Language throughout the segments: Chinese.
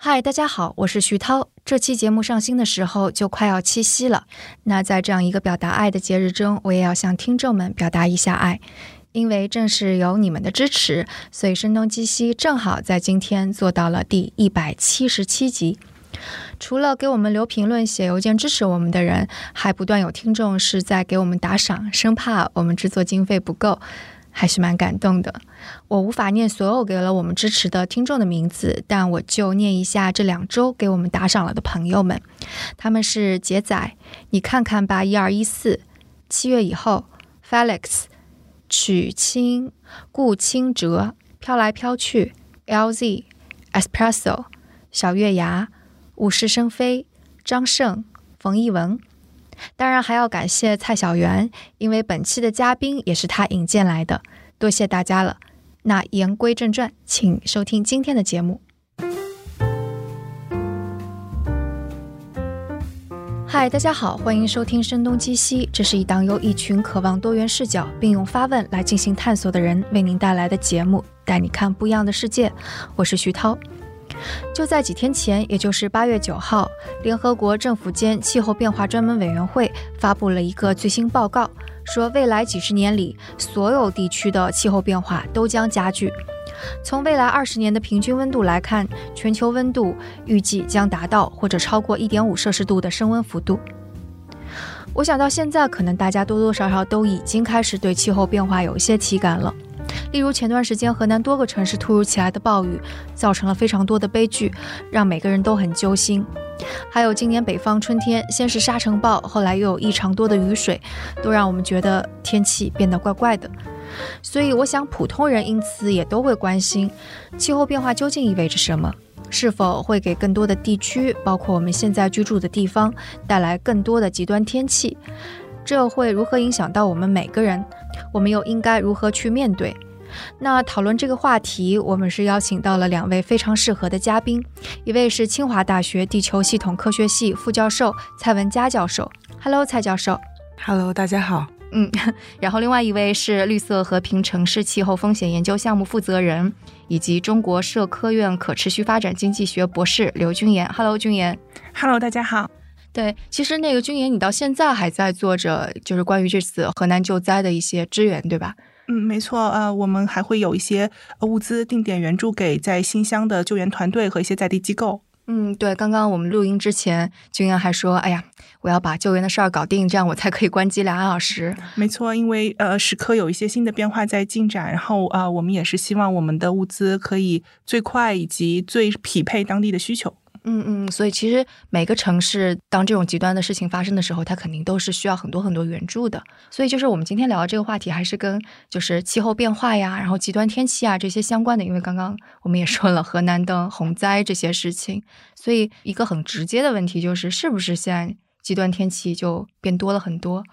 嗨，大家好，我是徐涛。这期节目上新的时候就快要七夕了，那在这样一个表达爱的节日中，我也要向听众们表达一下爱。因为正是有你们的支持，所以声东击西正好在今天做到了第一百七十七集。除了给我们留评论、写邮件支持我们的人，还不断有听众是在给我们打赏，生怕我们制作经费不够。还是蛮感动的。我无法念所有给了我们支持的听众的名字，但我就念一下这两周给我们打赏了的朋友们。他们是杰仔，你看看吧，一二一四，七月以后，Felix，曲清，顾清哲，飘来飘去，LZ，Espresso，小月牙，物是生非，张胜，冯一文。当然还要感谢蔡小圆，因为本期的嘉宾也是他引荐来的，多谢大家了。那言归正传，请收听今天的节目。嗨，大家好，欢迎收听《声东击西》，这是一档由一群渴望多元视角并用发问来进行探索的人为您带来的节目，带你看不一样的世界。我是徐涛。就在几天前，也就是八月九号，联合国政府间气候变化专门委员会发布了一个最新报告，说未来几十年里，所有地区的气候变化都将加剧。从未来二十年的平均温度来看，全球温度预计将达到或者超过一点五摄氏度的升温幅度。我想到现在，可能大家多多少少都已经开始对气候变化有一些体感了。例如前段时间河南多个城市突如其来的暴雨，造成了非常多的悲剧，让每个人都很揪心。还有今年北方春天，先是沙尘暴，后来又有异常多的雨水，都让我们觉得天气变得怪怪的。所以我想普通人因此也都会关心，气候变化究竟意味着什么？是否会给更多的地区，包括我们现在居住的地方，带来更多的极端天气？这会如何影响到我们每个人？我们又应该如何去面对？那讨论这个话题，我们是邀请到了两位非常适合的嘉宾，一位是清华大学地球系统科学系副教授蔡文佳教授。Hello，蔡教授。Hello，大家好。嗯，然后另外一位是绿色和平城市气候风险研究项目负责人，以及中国社科院可持续发展经济学博士刘军岩。Hello，军岩。Hello，大家好。对，其实那个军岩，你到现在还在做着，就是关于这次河南救灾的一些支援，对吧？嗯，没错，呃，我们还会有一些物资定点援助给在新乡的救援团队和一些在地机构。嗯，对，刚刚我们录音之前，军岩还说：“哎呀，我要把救援的事儿搞定，这样我才可以关机两小时。”没错，因为呃，时刻有一些新的变化在进展，然后啊，我们也是希望我们的物资可以最快以及最匹配当地的需求。嗯嗯，所以其实每个城市当这种极端的事情发生的时候，它肯定都是需要很多很多援助的。所以就是我们今天聊的这个话题，还是跟就是气候变化呀，然后极端天气啊这些相关的。因为刚刚我们也说了河南的洪灾这些事情，所以一个很直接的问题就是，是不是现在极端天气就变多了很多？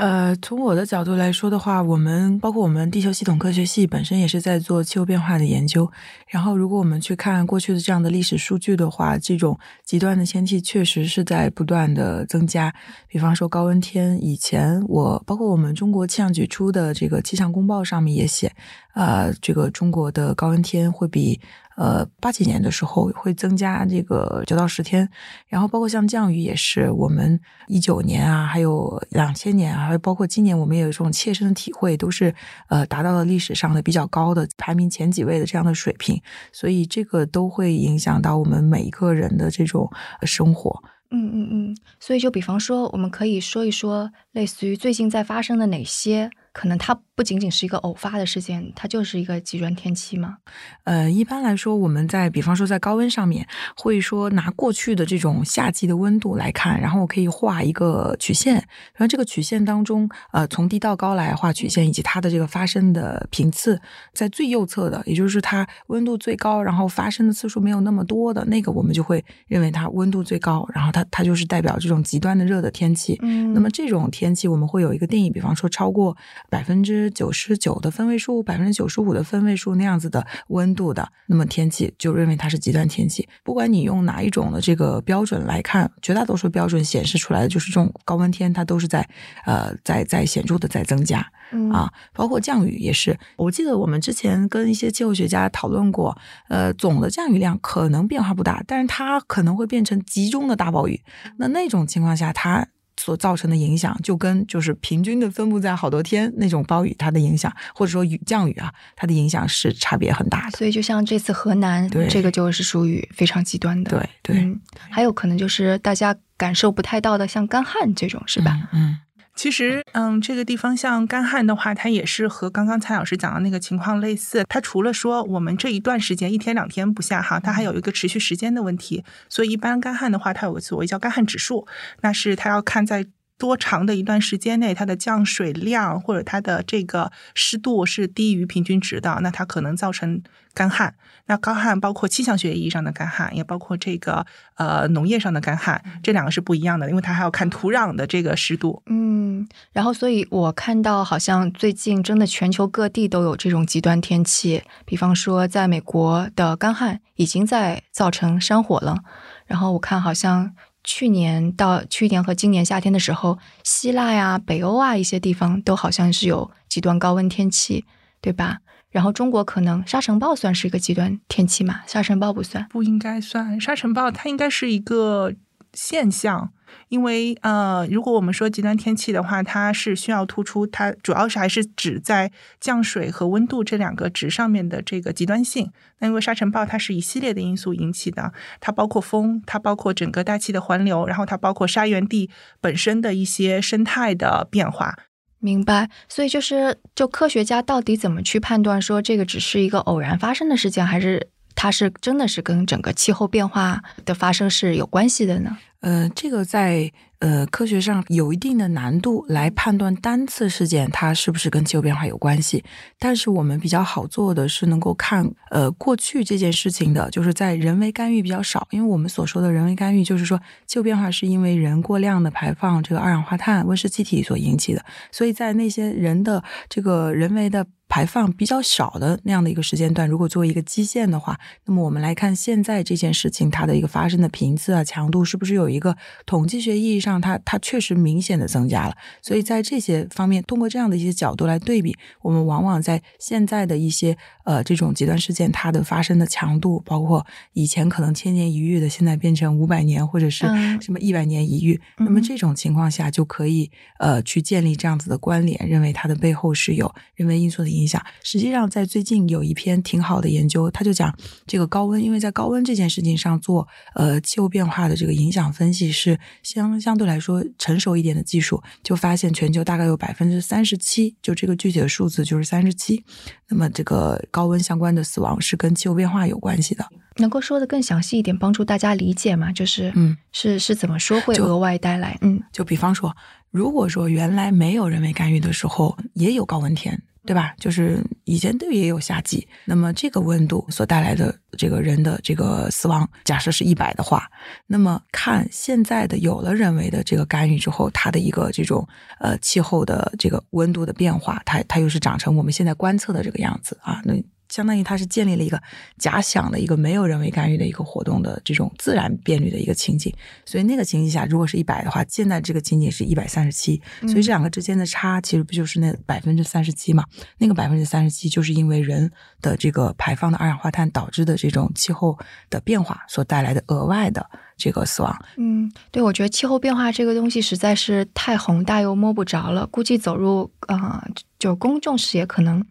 呃，从我的角度来说的话，我们包括我们地球系统科学系本身也是在做气候变化的研究。然后，如果我们去看过去的这样的历史数据的话，这种极端的天气确实是在不断的增加。比方说高温天，以前我包括我们中国气象局出的这个气象公报上面也写，呃，这个中国的高温天会比。呃，八几年的时候会增加这个九到十天，然后包括像降雨也是，我们一九年啊，还有两千年啊，还有包括今年，我们也有这种切身的体会，都是呃达到了历史上的比较高的排名前几位的这样的水平，所以这个都会影响到我们每一个人的这种生活。嗯嗯嗯，所以就比方说，我们可以说一说，类似于最近在发生的哪些。可能它不仅仅是一个偶发的事件，它就是一个极端天气吗？呃，一般来说，我们在比方说在高温上面，会说拿过去的这种夏季的温度来看，然后我可以画一个曲线，然后这个曲线当中，呃，从低到高来画曲线，以及它的这个发生的频次，在最右侧的，也就是它温度最高，然后发生的次数没有那么多的那个，我们就会认为它温度最高，然后它它就是代表这种极端的热的天气。嗯，那么这种天气我们会有一个定义，比方说超过。百分之九十九的分位数、百分之九十五的分位数那样子的温度的，那么天气就认为它是极端天气。不管你用哪一种的这个标准来看，绝大多数标准显示出来的就是这种高温天，它都是在呃在在显著的在增加。嗯啊，包括降雨也是。我记得我们之前跟一些气候学家讨论过，呃，总的降雨量可能变化不大，但是它可能会变成集中的大暴雨。那那种情况下，它所造成的影响就跟就是平均的分布在好多天那种暴雨它的影响，或者说雨降雨啊，它的影响是差别很大的。所以就像这次河南对这个就是属于非常极端的，对对，嗯，还有可能就是大家感受不太到的，像干旱这种是吧？嗯？嗯，其实，嗯，这个地方像干旱的话，它也是和刚刚蔡老师讲的那个情况类似。它除了说我们这一段时间一天两天不下哈，它还有一个持续时间的问题。所以，一般干旱的话，它有个所谓叫干旱指数，那是它要看在多长的一段时间内，它的降水量或者它的这个湿度是低于平均值的，那它可能造成干旱。那干旱包括气象学意义上的干旱，也包括这个呃农业上的干旱，这两个是不一样的，因为它还要看土壤的这个湿度。嗯，然后所以我看到好像最近真的全球各地都有这种极端天气，比方说在美国的干旱已经在造成山火了，然后我看好像去年到去年和今年夏天的时候，希腊呀、北欧啊一些地方都好像是有极端高温天气，对吧？然后中国可能沙尘暴算是一个极端天气嘛？沙尘暴不算。不应该算沙尘暴，它应该是一个现象。因为呃，如果我们说极端天气的话，它是需要突出它主要是还是指在降水和温度这两个值上面的这个极端性。那因为沙尘暴它是一系列的因素引起的，它包括风，它包括整个大气的环流，然后它包括沙源地本身的一些生态的变化。明白，所以就是，就科学家到底怎么去判断说这个只是一个偶然发生的事件，还是它是真的是跟整个气候变化的发生是有关系的呢？呃，这个在呃科学上有一定的难度来判断单次事件它是不是跟气候变化有关系。但是我们比较好做的是能够看呃过去这件事情的，就是在人为干预比较少，因为我们所说的人为干预，就是说气候变化是因为人过量的排放这个二氧化碳温室气体所引起的，所以在那些人的这个人为的。排放比较少的那样的一个时间段，如果作为一个基线的话，那么我们来看现在这件事情它的一个发生的频次啊、强度，是不是有一个统计学意义上它它确实明显的增加了？所以在这些方面，通过这样的一些角度来对比，我们往往在现在的一些呃这种极端事件它的发生的强度，包括以前可能千年一遇的，现在变成五百年或者是嗯什么一百年一遇，那么这种情况下就可以呃去建立这样子的关联，认为它的背后是有人为因素的影响。实际上，在最近有一篇挺好的研究，他就讲这个高温，因为在高温这件事情上做呃气候变化的这个影响分析是相相对来说成熟一点的技术，就发现全球大概有百分之三十七，就这个具体的数字就是三十七。那么这个高温相关的死亡是跟气候变化有关系的。能够说的更详细一点，帮助大家理解吗？就是，嗯，是是怎么说会额外带来？嗯就比方说，如果说原来没有人为干预的时候，也有高温天，对吧？就是以前都也有夏季，那么这个温度所带来的这个人的这个死亡，假设是一百的话，那么看现在的有了人为的这个干预之后，它的一个这种呃气候的这个温度的变化，它它又是长成我们现在观测的这个样子啊，那。相当于它是建立了一个假想的一个没有人为干预的一个活动的这种自然变率的一个情景，所以那个情景下，如果是一百的话，现在这个情景是一百三十七，所以这两个之间的差其实不就是那百分之三十七嘛？那个百分之三十七就是因为人的这个排放的二氧化碳导致的这种气候的变化所带来的额外的这个死亡。嗯，对，我觉得气候变化这个东西实在是太宏大又摸不着了，估计走入啊、呃就公众视野可能。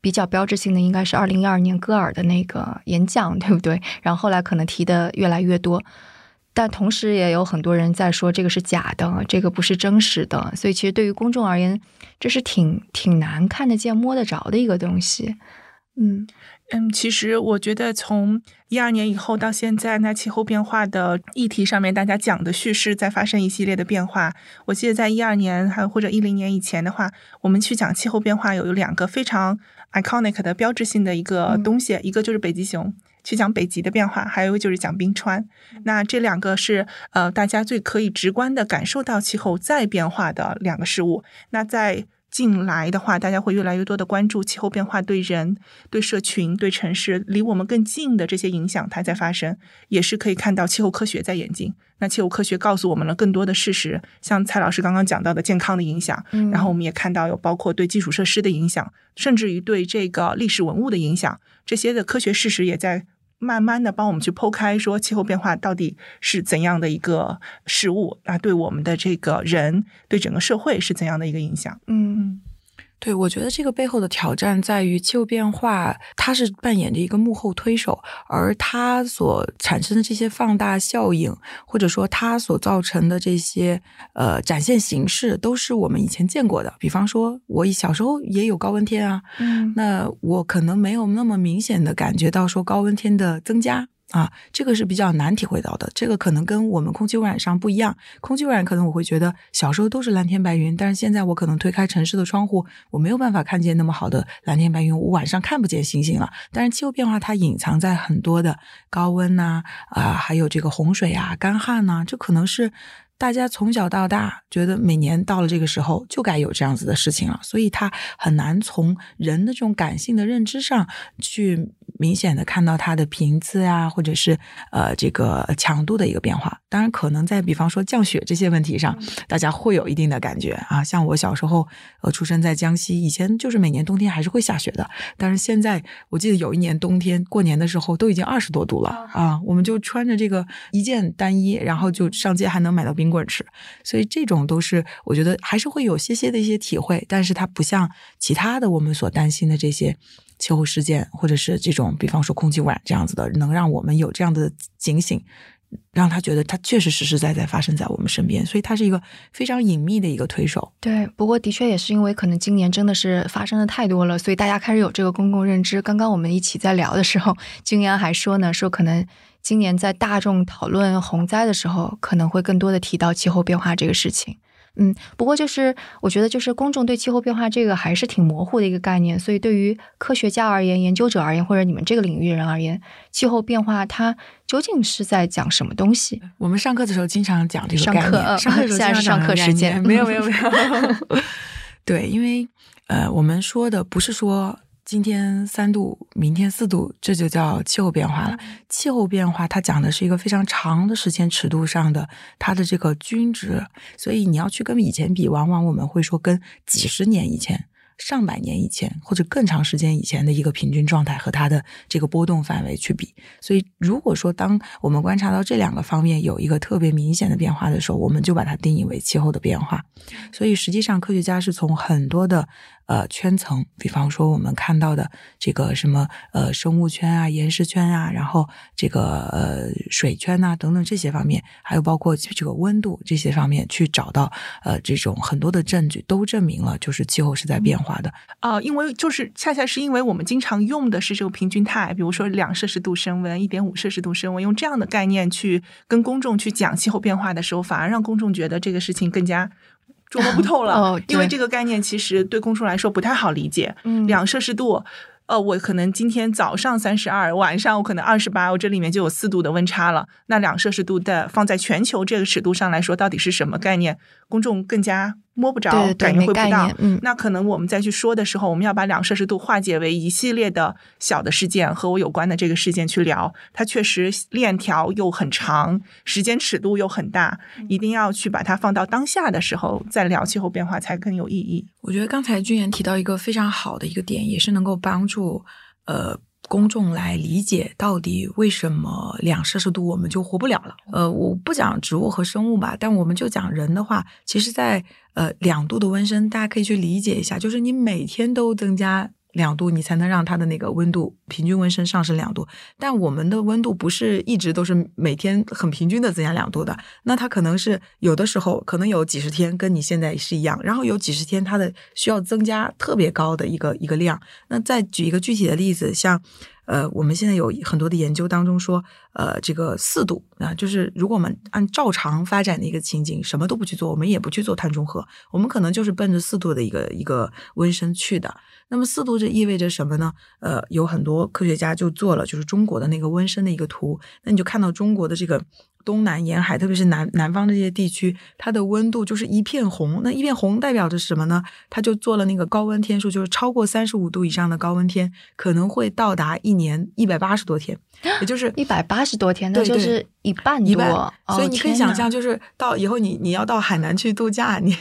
比较标志性的应该是二零一二年戈尔的那个演讲，对不对？然后后来可能提的越来越多，但同时也有很多人在说这个是假的，这个不是真实的。所以其实对于公众而言，这是挺挺难看得见、摸得着的一个东西。嗯嗯，其实我觉得从一二年以后到现在，那气候变化的议题上面，大家讲的叙事在发生一系列的变化。我记得在一二年还或者一零年以前的话，我们去讲气候变化有有两个非常 iconic 的标志性的一个嗯东西，一个就是北极熊。去讲北极的变化，还有就是讲冰川。那这两个是呃大家最可以直观的感受到气候在变化的两个事物。那在近来的话，大家会越来越多的关注气候变化对人、对社群、对城市离我们更近的这些影响，它在发生，也是可以看到气候科学在演进。那气候科学告诉我们了更多的事实，像蔡老师刚刚讲到的健康的影响，嗯然后我们也看到有包括对基础设施的影响，甚至于对这个历史文物的影响，这些的科学事实也在慢慢的帮我们去剖开，说气候变化到底是怎样的一个事物啊，对我们的这个人，对整个社会是怎样的一个影响。嗯对，我觉得这个背后的挑战在于气候变化，它是扮演着一个幕后推手，而它所产生的这些放大效应，或者说它所造成的这些呃展现形式，都是我们以前见过的。比方说，我小时候也有高温天啊，嗯那我可能没有那么明显的感觉到说高温天的增加啊，这个是比较难体会到的。这个可能跟我们空气污染上不一样，空气污染可能我会觉得小时候都是蓝天白云，但是现在我可能推开城市的窗户，我没有办法看见那么好的蓝天白云，我晚上看不见星星了。但是气候变化它隐藏在很多的高温呐啊还有这个洪水啊、干旱呐、这可能是。大家从小到大觉得每年到了这个时候就该有这样子的事情了，所以它很难从人的这种感性的认知上去明显的看到它的频次啊，或者是呃这个强度的一个变化。当然，可能在比方说降雪这些问题上，大家会有一定的感觉啊。像我小时候呃出生在江西，以前就是每年冬天还是会下雪的，但是现在我记得有一年冬天过年的时候都已经二十多度了啊，我们就穿着这个一件单衣，然后就上街还能买到冰棍吃。所以这种都是我觉得还是会有些些的一些体会，但是它不像其他的我们所担心的这些气候事件，或者是这种比方说空气污染这样子的，能让我们有这样的警醒。让他觉得它确实实实在在发生在我们身边，所以它是一个非常隐秘的一个推手。对，不过的确也是因为可能今年真的是发生的太多了，所以大家开始有这个公共认知。刚刚我们一起在聊的时候，君阳还说呢，说可能今年在大众讨论洪灾的时候，可能会更多的提到气候变化这个事情。嗯，不过就是我觉得，就是公众对气候变化这个还是挺模糊的一个概念，所以对于科学家而言、研究者而言，或者你们这个领域人而言，气候变化它究竟是在讲什么东西？我们上课的时候经常讲这个上概念，上课现在是上课时间没有没有没有。对，因为呃，我们说的不是说今天三度，明天四度，这就叫气候变化了。气候变化它讲的是一个非常长的时间尺度上的它的这个均值，所以你要去跟以前比，往往我们会说跟几十年以前。上百年以前或者更长时间以前的一个平均状态和它的这个波动范围去比，所以如果说当我们观察到这两个方面有一个特别明显的变化的时候，我们就把它定义为气候的变化。所以实际上科学家是从很多的呃圈层，比方说我们看到的这个什么呃生物圈啊、岩石圈啊，然后这个呃水圈呐、等等这些方面，还有包括这个温度这些方面去找到呃这种很多的证据，都证明了就是气候是在变化的。啊、因为就是恰恰是因为我们经常用的是这个平均态，比如说两摄氏度升温、一点五摄氏度升温，用这样的概念去跟公众去讲气候变化的时候，反而让公众觉得这个事情更加捉摸不透了。哦因为这个概念其实对公众来说不太好理解。嗯两摄氏度。呃，我可能今天早上三十二，晚上我可能二十八，我这里面就有四度的温差了。那两摄氏度的放在全球这个尺度上来说，到底是什么概念？公众更加摸不着，对对对感觉会不到。嗯那可能我们再去说的时候，我们要把两摄氏度化解为一系列的小的事件和我有关的这个事件去聊。它确实链条又很长，时间尺度又很大，一定要去把它放到当下的时候再聊气候变化才更有意义。我觉得刚才君言提到一个非常好的一个点，也是能够帮助呃公众来理解到底为什么两摄氏度我们就活不了了。呃，我不讲植物和生物吧，但我们就讲人的话，其实在呃两度的温升，大家可以去理解一下，就是你每天都增加。两度，你才能让它的那个温度平均温升上升两度。但我们的温度不是一直都是每天很平均的增加两度的，那它可能是有的时候可能有几十天跟你现在是一样，然后有几十天它的需要增加特别高的一个一个量。那再举一个具体的例子，像呃，我们现在有很多的研究当中说，呃，这个四度啊，就是如果我们按照常发展的一个情景，什么都不去做，我们也不去做碳中和，我们可能就是奔着四度的一个一个温升去的。那么四度这意味着什么呢？呃，有很多科学家就做了就是中国的那个温升的一个图，那你就看到中国的这个东南沿海，特别是南南方这些地区，它的温度就是一片红。那一片红代表着什么呢？它就做了那个高温天数，就是超过三十五度以上的高温天，可能会到达一年一百八十多天，也就是一百八十多天，那就是一半多。一半，哦所以你可以想象，就是到以后你你要到海南去度假，你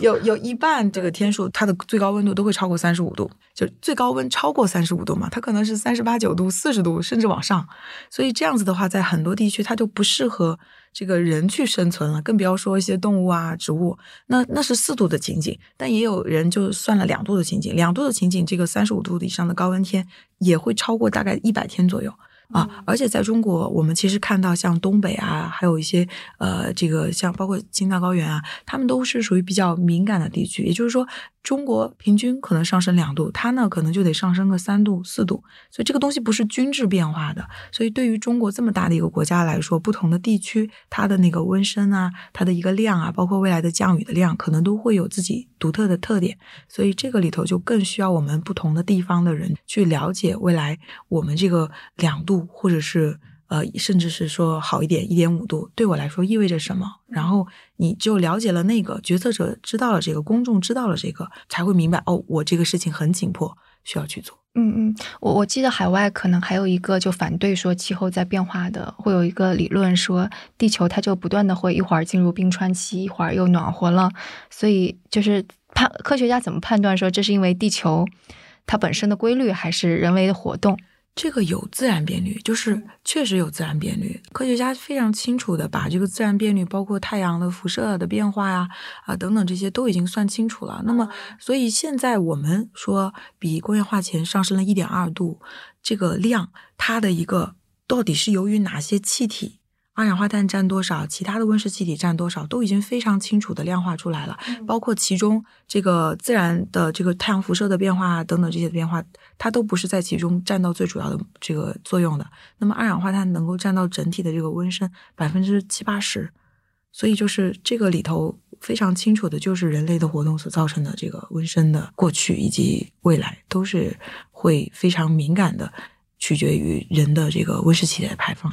有有一半这个天数，它的最高温度都会超过三十五度，就最高温超过三十五度嘛，它可能是三十八九度、四十度甚至往上，所以这样子的话，在很多地区它就不适合这个人去生存了，更不要说一些动物啊、植物。那那是四度的情景，但也有人就算了两度的情景，两度的情景，这个三十五度以上的高温天也会超过大概一百天左右。啊，而且在中国，我们其实看到像东北啊，还有一些呃，这个像包括青藏高原啊，他们都是属于比较敏感的地区。也就是说，中国平均可能上升两度，它呢可能就得上升个三度、四度。所以这个东西不是均质变化的。所以对于中国这么大的一个国家来说，不同的地区它的那个温升啊，它的一个量啊，包括未来的降雨的量，可能都会有自己独特的特点。所以这个里头就更需要我们不同的地方的人去了解未来我们这个两度，或者是呃，甚至是说好一点一点五度，对我来说意味着什么。然后你就了解了那个，决策者知道了这个，公众知道了这个，才会明白哦，我这个事情很紧迫，需要去做。嗯嗯，我我记得海外可能还有一个就反对说气候在变化的，会有一个理论说地球它就不断的会一会儿进入冰川期，一会儿又暖和了，所以就是判科学家怎么判断说这是因为地球它本身的规律，还是人为的活动？这个有自然变率，就是确实有自然变率。科学家非常清楚的把这个自然变率，包括太阳的辐射的变化呀、啊等等这些都已经算清楚了。那么，所以现在我们说比工业化前上升了一点二度，这个量它的一个到底是由于哪些气体？二氧化碳占多少，其他的温室气体占多少，都已经非常清楚的量化出来了。包括其中这个自然的这个太阳辐射的变化等等这些的变化，它都不是在其中占到最主要的这个作用的。那么二氧化碳能够占到整体的这个温升百分之七八十，所以就是这个里头非常清楚的，就是人类的活动所造成的这个温升的过去以及未来都是会非常敏感的，取决于人的这个温室气体的排放。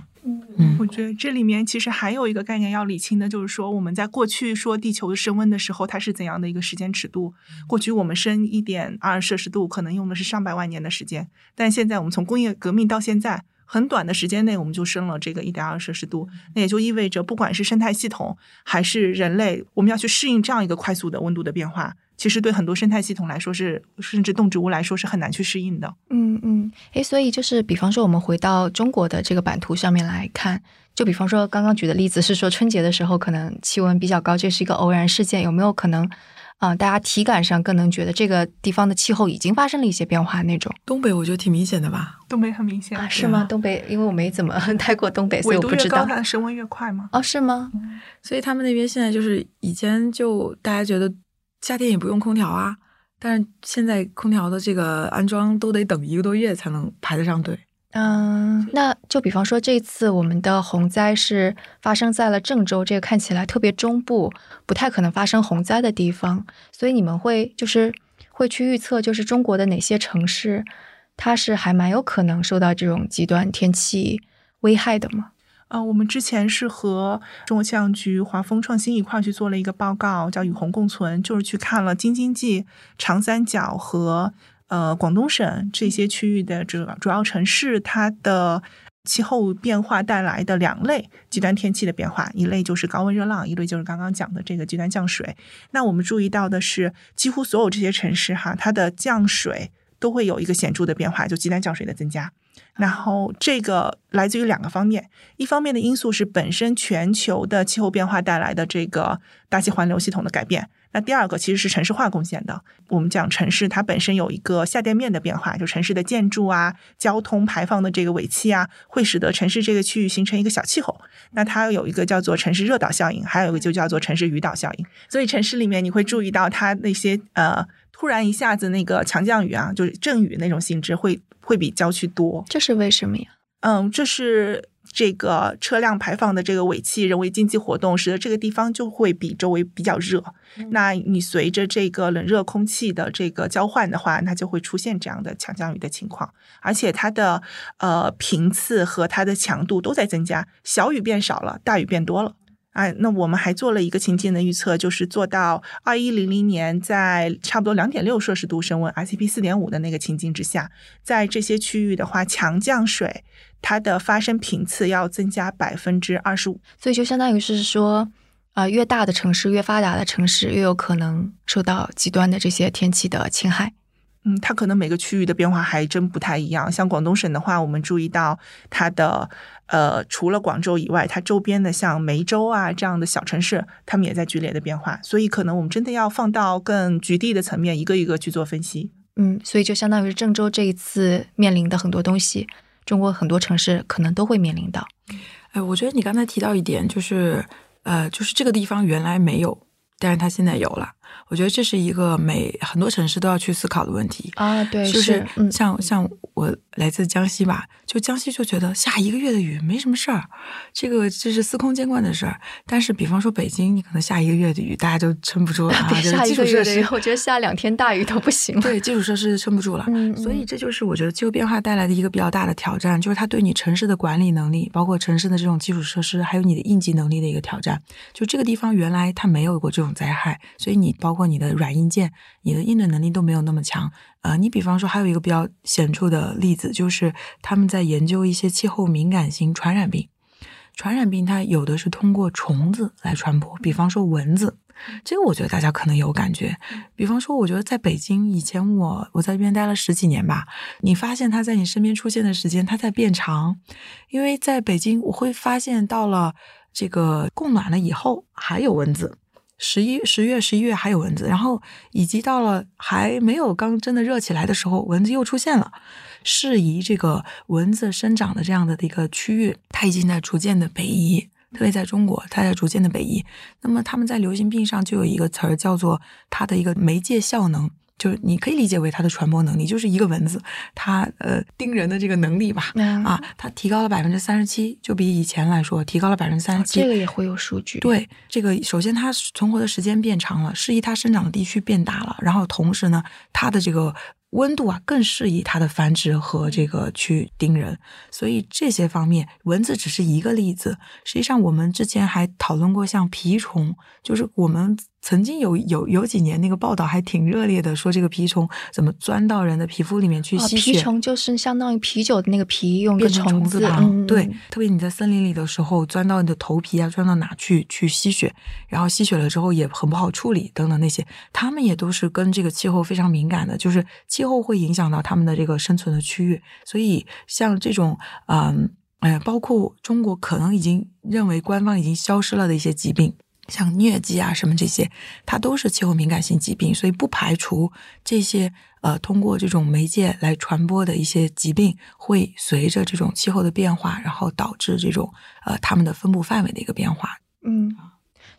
嗯我觉得这里面其实还有一个概念要理清的，就是说我们在过去说地球升温的时候，它是怎样的一个时间尺度？过去我们升一点二摄氏度，可能用的是上百万年的时间，但现在我们从工业革命到现在，很短的时间内我们就升了这个一点二摄氏度，那也就意味着不管是生态系统还是人类，我们要去适应这样一个快速的温度的变化。其实对很多生态系统来说是，甚至动植物来说是很难去适应的。嗯嗯，诶，所以就是比方说我们回到中国的这个版图上面来看，就比方说刚刚举的例子是说春节的时候可能气温比较高，这是一个偶然事件，有没有可能？啊、大家体感上更能觉得这个地方的气候已经发生了一些变化那种东北我觉得挺明显的吧，东北很明显啊？是吗？东北，因为我没怎么 待过东北，所以我不知道。它的升温越快吗？哦，是吗？所以他们那边现在就是以前就大家觉得夏天也不用空调啊，但是现在空调的这个安装都得等一个多月才能排得上队。嗯，那就比方说这次我们的洪灾是发生在了郑州，这个看起来特别中部，不太可能发生洪灾的地方，所以你们会就是会去预测，就是中国的哪些城市，它是还蛮有可能受到这种极端天气危害的吗？呃，我们之前是和中国气象局、华丰创新一块去做了一个报告，叫“与洪共存”，就是去看了京津冀、长三角和呃广东省这些区域的主主要城市，它的气候变化带来的两类极端天气的变化，一类就是高温热浪，一类就是刚刚讲的这个极端降水。那我们注意到的是，几乎所有这些城市哈，它的降水都会有一个显著的变化，就极端降水的增加。然后这个来自于两个方面，一方面的因素是本身全球的气候变化带来的这个大气环流系统的改变，那第二个其实是城市化贡献的。我们讲城市它本身有一个下垫面的变化，就城市的建筑啊、交通排放的这个尾气啊，会使得城市这个区域形成一个小气候。那它有一个叫做城市热岛效应，还有一个就叫做城市雨岛效应。所以城市里面你会注意到它那些呃。突然一下子那个强降雨啊，就是阵雨那种性质会会比郊区多。这是为什么呀？嗯，这是这个车辆排放的这个尾气、人为经济活动，使得这个地方就会比周围比较热。那你随着这个冷热空气的这个交换的话，那就会出现这样的强降雨的情况，而且它的呃频次和它的强度都在增加，小雨变少了，大雨变多了。哎，那我们还做了一个情境的预测，就是做到二一零零年，在差不多两点六摄氏度升温，ICP 四点五的那个情境之下，在这些区域的话，强降水它的发生频次要增加百分之二十五。所以就相当于是说，啊，越大的城市、越发达的城市，越有可能受到极端的这些天气的侵害。嗯，它可能每个区域的变化还真不太一样。像广东省的话，我们注意到它的呃，除了广州以外，它周边的像梅州啊这样的小城市，他们也在剧烈的变化。所以，可能我们真的要放到更局地的层面，一个一个去做分析。嗯，所以就相当于是郑州这一次面临的很多东西，中国很多城市可能都会面临到。哎，我觉得你刚才提到一点，就是呃，就是这个地方原来没有，但是它现在有了。我觉得这是一个每很多城市都要去思考的问题啊，对，就是像像我来自江西吧，就江西就觉得下一个月的雨没什么事儿，这个这是司空见惯的事儿。但是比方说北京，你可能下一个月的雨大家就撑不住了，下一个月的雨，我觉得下两天大雨都不行了。对，基础设施撑不住了，所以这就是我觉得气候变化带来的一个比较大的挑战，就是它对你城市的管理能力，包括城市的这种基础设施，还有你的应急能力的一个挑战。就这个地方原来它没有过这种灾害，所以你包。包括你的软硬件，你的应对能力都没有那么强。呃，你比方说还有一个比较显著的例子，就是他们在研究一些气候敏感型传染病。传染病它有的是通过虫子来传播，比方说蚊子，这个我觉得大家可能有感觉。比方说，我觉得在北京以前我我在这边待了十几年吧，你发现它在你身边出现的时间它在变长，因为在北京我会发现到了这个供暖了以后还有蚊子。十一、十月、十一月还有蚊子，然后以及到了还没有刚真的热起来的时候，蚊子又出现了。适宜这个蚊子生长的这样的一个区域，它已经在逐渐的北移，特别在中国，它在逐渐的北移。那么他们在流行病上就有一个词儿叫做它的一个媒介效能。就是你可以理解为它的传播能力，就是一个蚊子，它呃叮人的这个能力吧，啊，它提高了百分之三十七，就比以前来说提高了百分之三十七。这个也会有数据。对，这个首先它存活的时间变长了，适宜它生长的地区变大了，然后同时呢，它的这个。温度啊，更适宜它的繁殖和这个去叮人，所以这些方面，蚊子只是一个例子。实际上，我们之前还讨论过，像蜱虫，就是我们曾经有有有几年那个报道还挺热烈的，说这个蜱虫怎么钻到人的皮肤里面去吸血。蜱虫就是相当于啤酒的那个皮，用变成虫字旁。对，特别你在森林里的时候，钻到你的头皮啊，钻到哪去去吸血，然后吸血了之后也很不好处理等等那些，他们也都是跟这个气候非常敏感的，就是气。候会影响到他们的这个生存的区域，所以像这种，嗯，哎，包括中国可能已经认为官方已经消失了的一些疾病，像疟疾啊什么这些，它都是气候敏感性疾病，所以不排除这些呃通过这种媒介来传播的一些疾病，会随着这种气候的变化，然后导致这种呃它们的分布范围的一个变化。嗯，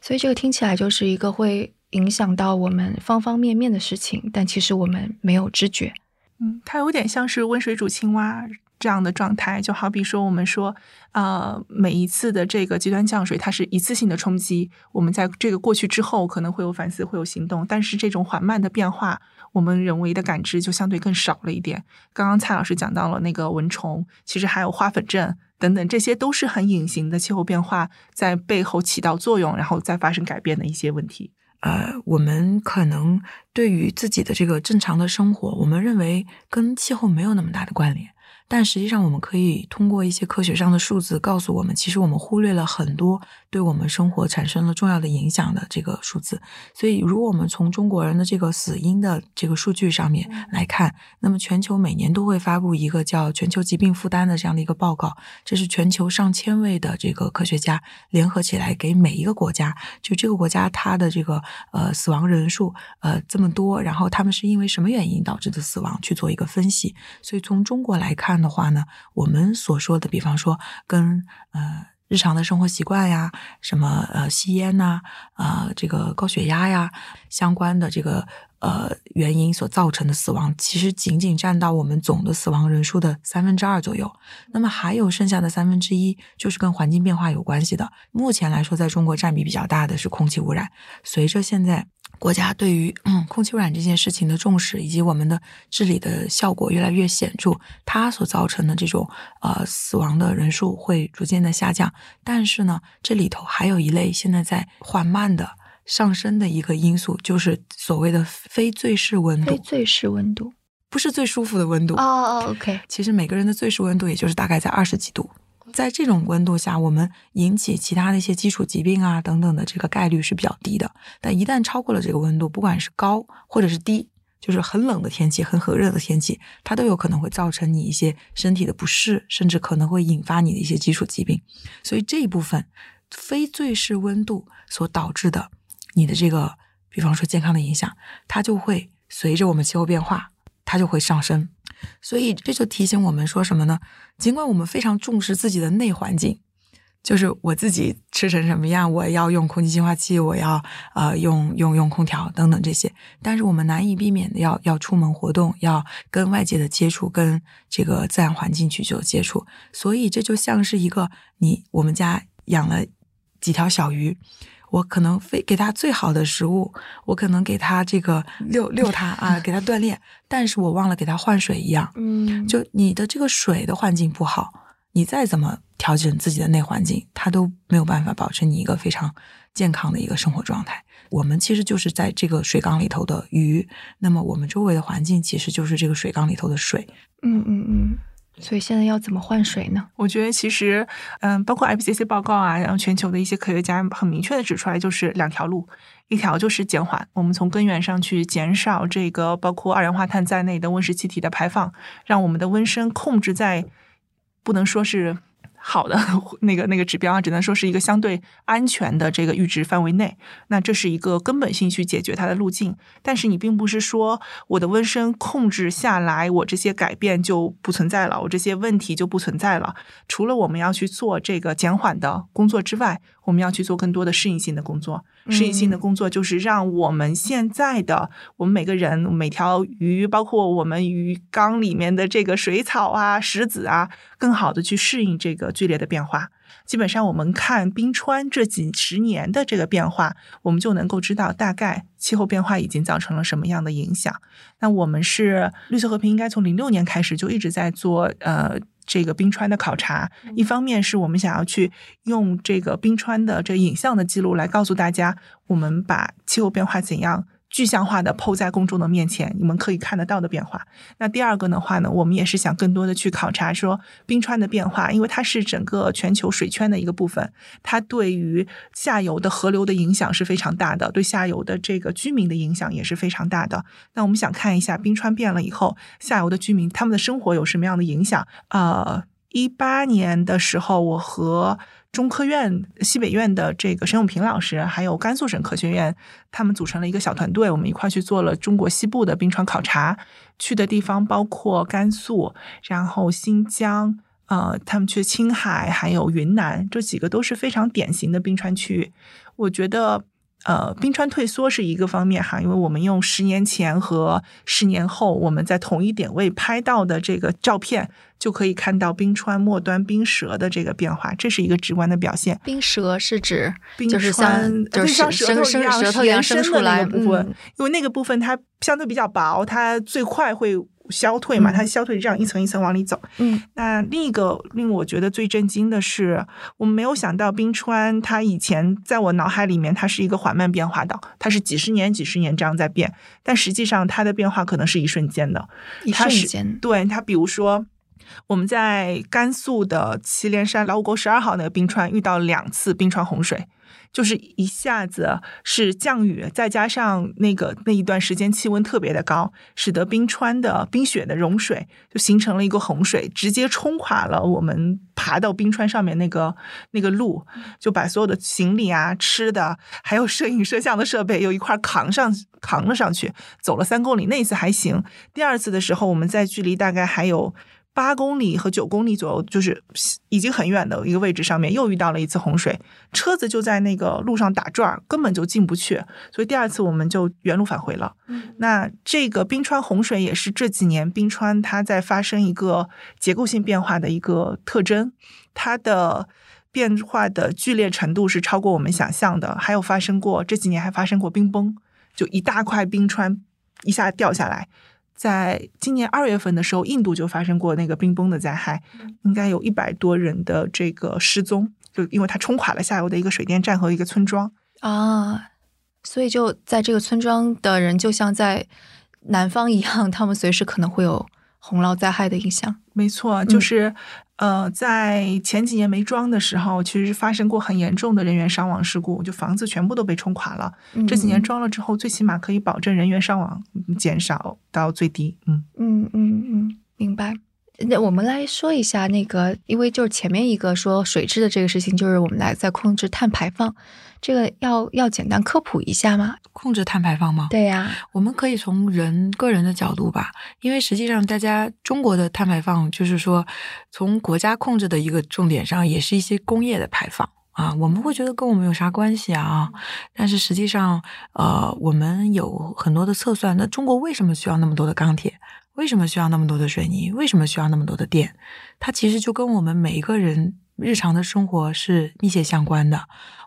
所以这个听起来就是一个会。影响到我们方方面面的事情，但其实我们没有知觉。嗯，它有点像是温水煮青蛙这样的状态，就好比说我们说，呃，每一次的这个极端降水，它是一次性的冲击，我们在这个过去之后可能会有反思，会有行动，但是这种缓慢的变化，我们人为的感知就相对更少了一点。刚刚蔡老师讲到了那个蚊虫，其实还有花粉症等等，这些都是很隐形的气候变化在背后起到作用，然后再发生改变的一些问题。呃，我们可能对于自己的这个正常的生活，我们认为跟气候没有那么大的关联。但实际上，我们可以通过一些科学上的数字告诉我们，其实我们忽略了很多对我们生活产生了重要的影响的这个数字。所以，如果我们从中国人的这个死因的这个数据上面来看，那么全球每年都会发布一个叫《全球疾病负担》的这样的一个报告，这是全球上千位的这个科学家联合起来给每一个国家，就这个国家它的这个呃死亡人数呃这么多，然后他们是因为什么原因导致的死亡去做一个分析。所以从中国来看。的话呢，我们所说的，比方说跟呃日常的生活习惯呀，什么呃吸烟呐、呃这个高血压呀相关的这个呃原因所造成的死亡，其实仅仅占到我们总的死亡人数的三分之二左右。那么还有剩下的三分之一，就是跟环境变化有关系的。目前来说，在中国占比比较大的是空气污染。随着现在国家对于嗯空气污染这件事情的重视，以及我们的治理的效果越来越显著，它所造成的这种呃死亡的人数会逐渐的下降。但是呢，这里头还有一类现在在缓慢的上升的一个因素，就是所谓的非最适温度，非最适温度。不是最舒服的温度。哦哦，OK，其实每个人的最适温度也就是大概在二十几度。在这种温度下，我们引起其他的一些基础疾病啊等等的这个概率是比较低的。但一旦超过了这个温度，不管是高或者是低，就是很冷的天气、很很热的天气，它都有可能会造成你一些身体的不适，甚至可能会引发你的一些基础疾病。所以这一部分非最适温度所导致的你的这个，比方说健康的影响，它就会随着我们气候变化，它就会上升。所以这就提醒我们说什么呢？尽管我们非常重视自己的内环境，就是我自己吃成什么样，我要用空气净化器，我要呃用用用空调等等这些，但是我们难以避免的要要出门活动，要跟外界的接触，跟这个自然环境去做接触，所以这就像是一个你我们家养了几条小鱼。我可能非给它最好的食物，我可能给它这个遛遛它啊，给它锻炼，但是我忘了给它换水一样。嗯，就你的这个水的环境不好，你再怎么调整自己的内环境，它都没有办法保证你一个非常健康的一个生活状态。我们其实就是在这个水缸里头的鱼，那么我们周围的环境其实就是这个水缸里头的水。嗯嗯嗯。所以现在要怎么换水呢？我觉得其实，嗯，包括 IPCC 报告啊，然后全球的一些科学家很明确的指出来，就是两条路，一条就是减缓，我们从根源上去减少这个包括二氧化碳在内的温室气体的排放，让我们的温升控制在不能说是。好的 那个那个指标啊，只能说是一个相对安全的这个阈值范围内。那这是一个根本性去解决它的路径。但是你并不是说我的温升控制下来，我这些改变就不存在了，我这些问题就不存在了。除了我们要去做这个减缓的工作之外，我们要去做更多的适应性的工作。适应性的工作就是让我们现在的我们每个人、每条鱼，包括我们鱼缸里面的这个水草啊、石子啊，更好的去适应这个剧烈的变化。基本上，我们看冰川这几十年的这个变化，我们就能够知道大概气候变化已经造成了什么样的影响。那我们是绿色和平，应该从零六年开始就一直在做呃。这个冰川的考察，一方面是我们想要去用这个冰川的这影像的记录来告诉大家，我们把气候变化怎样具象化的抛在公众的面前，你们可以看得到的变化。那第二个的话呢，我们也是想更多的去考察说冰川的变化，因为它是整个全球水圈的一个部分，它对于下游的河流的影响是非常大的，对下游的这个居民的影响也是非常大的。那我们想看一下冰川变了以后，下游的居民他们的生活有什么样的影响？呃，一八年的时候，我和中科院西北院的这个沈永平老师，还有甘肃省科学院，他们组成了一个小团队，我们一块去做了中国西部的冰川考察。去的地方包括甘肃，然后新疆，呃，他们去青海，还有云南，这几个都是非常典型的冰川区域。我觉得。呃，冰川退缩是一个方面哈，因为我们用十年前和十年后我们在同一点位拍到的这个照片，就可以看到冰川末端冰舌的这个变化，这是一个直观的表现。冰舌是指冰就是像就是像舌头一样舌头延伸出来的那个部分，嗯因为那个部分它相对比较薄，它最快会消退嘛，嗯它消退这样一层一层往里走。嗯那另一个令我觉得最震惊的是，我们没有想到冰川它以前在我脑海里面它是一个缓慢变化的，它是几十年几十年这样在变，但实际上它的变化可能是一瞬间的。一瞬间，对它，比如说我们在甘肃的祁连山老虎沟十二号那个冰川遇到两次冰川洪水。就是一下子是降雨，再加上那个那一段时间气温特别的高，使得冰川的冰雪的融水就形成了一个洪水，直接冲垮了我们爬到冰川上面那个那个路，就把所有的行李啊、吃的，还有摄影摄像的设备，又一块扛上扛了上去，走了三公里。那一次还行，第二次的时候，我们在距离大概还有。八公里和九公里左右，就是已经很远的一个位置上面，又遇到了一次洪水，车子就在那个路上打转，根本就进不去，所以第二次我们就原路返回了。那这个冰川洪水也是这几年冰川它在发生一个结构性变化的一个特征，它的变化的剧烈程度是超过我们想象的，还有发生过这几年还发生过冰崩，就一大块冰川一下掉下来。在今年二月份的时候，印度就发生过那个冰崩的灾害，应该有一百多人的这个失踪，就因为它冲垮了下游的一个水电站和一个村庄啊，所以就在这个村庄的人就像在南方一样，他们随时可能会有洪涝灾害的影响。没错，就是。呃，在前几年没装的时候，其实发生过很严重的人员伤亡事故，就房子全部都被冲垮了。这几年装了之后，最起码可以保证人员伤亡减少到最低。嗯嗯嗯嗯，明白。那我们来说一下那个，因为就是前面一个说水质的这个事情，就是我们来在控制碳排放，这个要要简单科普一下吗？控制碳排放吗？对呀，我们可以从人个人的角度吧，因为实际上大家中国的碳排放，就是说从国家控制的一个重点上，也是一些工业的排放啊，我们会觉得跟我们有啥关系啊？但是实际上，呃，我们有很多的测算，那中国为什么需要那么多的钢铁？为什么需要那么多的水泥？为什么需要那么多的电？它其实就跟我们每一个人日常的生活是密切相关的。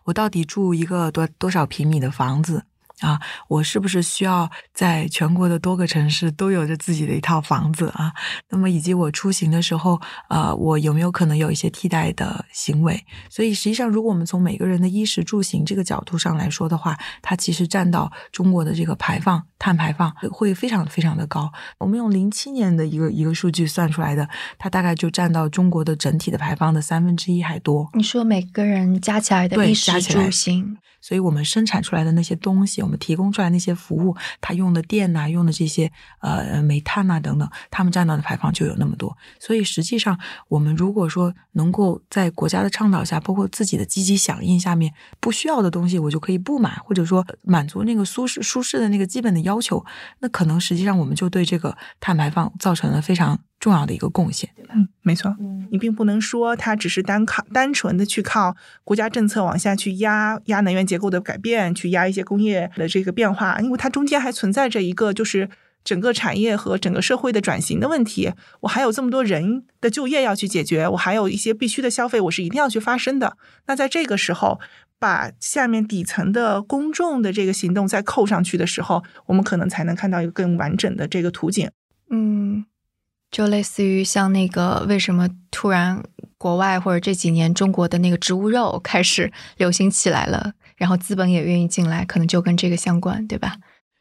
我到底住一个多多少平米的房子？啊，我是不是需要在全国的多个城市都有着自己的一套房子啊？那么以及我出行的时候，呃，我有没有可能有一些替代的行为？所以实际上，如果我们从每个人的衣食住行这个角度上来说的话，它其实占到中国的这个排放碳排放会非常非常的高。我们用零七年的一个一个数据算出来的，它大概就占到中国的整体的排放的三分之一还多。你说每个人加起来的衣食住行。所以我们生产出来的那些东西，我们提供出来那些服务，它用的电呐，用的这些呃煤炭呐等等，他们占到的排放就有那么多。所以实际上，我们如果说能够在国家的倡导下，包括自己的积极响应下面，不需要的东西我就可以不买，或者说满足那个舒适舒适的那个基本的要求，那可能实际上我们就对这个碳排放造成了非常。重要的一个贡献，嗯，没错，你并不能说它只是单靠单纯的去靠国家政策往下去压压能源结构的改变，去压一些工业的这个变化，因为它中间还存在着一个就是整个产业和整个社会的转型的问题。我还有这么多人的就业要去解决，我还有一些必须的消费，我是一定要去发生的。那在这个时候，把下面底层的公众的这个行动再扣上去的时候，我们可能才能看到一个更完整的这个图景。嗯。就类似于像那个，为什么突然国外或者这几年中国的那个植物肉开始流行起来了，然后资本也愿意进来，可能就跟这个相关，对吧？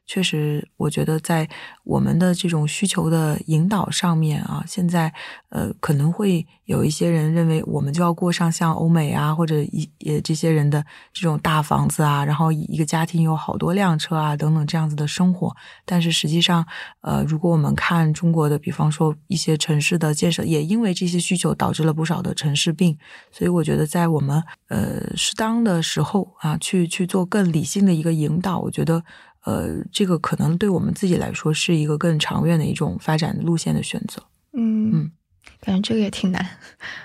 确实，我觉得在我们的这种需求的引导上面啊，现在呃可能会有一些人认为我们就要过上像欧美啊或者一呃这些人的这种大房子啊，然后一个家庭有好多辆车啊等等这样子的生活。但是实际上，呃，如果我们看中国的，比方说一些城市的建设，也因为这些需求导致了不少的城市病。所以我觉得在我们呃适当的时候啊，去去做更理性的一个引导，我觉得。呃，这个可能对我们自己来说是一个更长远的一种发展路线的选择。嗯嗯，感觉这个也挺难。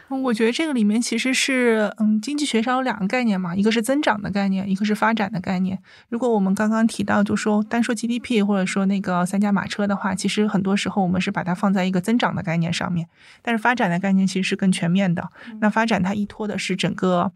我觉得这个里面其实是，嗯，经济学上有两个概念嘛，一个是增长的概念，一个是发展的概念。如果我们刚刚提到，就说单说 GDP 或者说那个三驾马车的话，其实很多时候我们是把它放在一个增长的概念上面。但是发展的概念其实是更全面的。那发展它依托的是整个。